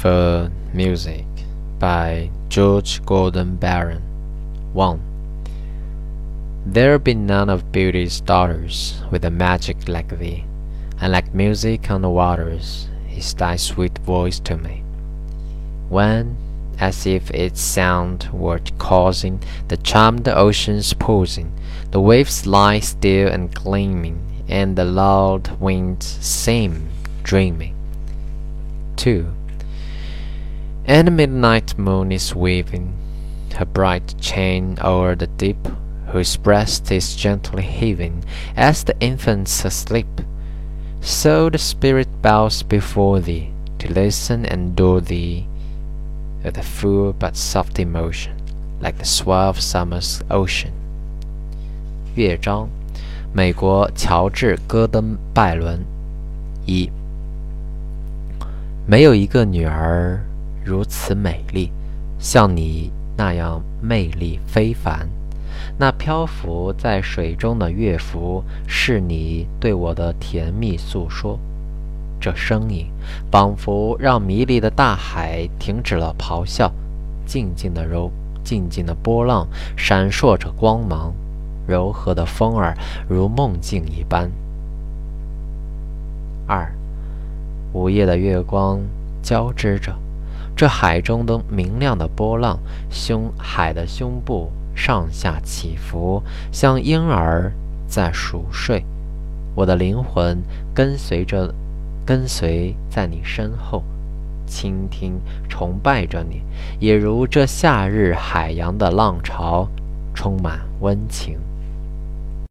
for Music by George Gordon Byron. 1. There be none of beauty's daughters with a magic like thee, and like music on the waters is thy sweet voice to me. When, as if its sound were causing the charmed ocean's pausing, the waves lie still and gleaming, and the loud winds seem dreaming. 2. And the midnight moon is weaving her bright chain o'er the deep, whose breast is gently heaving as the infant's asleep. So the spirit bows before thee to listen and adore thee with a full but soft emotion, like the swell of summer's ocean. 乐章，美国乔治·戈登·拜伦。一。没有一个女儿 如此美丽，像你那样魅力非凡。那漂浮在水中的乐符，是你对我的甜蜜诉说。这声音仿佛让迷离的大海停止了咆哮，静静的柔，静静的波浪闪烁着光芒，柔和的风儿如梦境一般。二。午夜的月光交织着，这海中的明亮的波浪，胸海的胸部上下起伏，像婴儿在熟睡。我的灵魂跟随着，跟随在你身后，倾听、崇拜着你，也如这夏日海洋的浪潮，充满温情。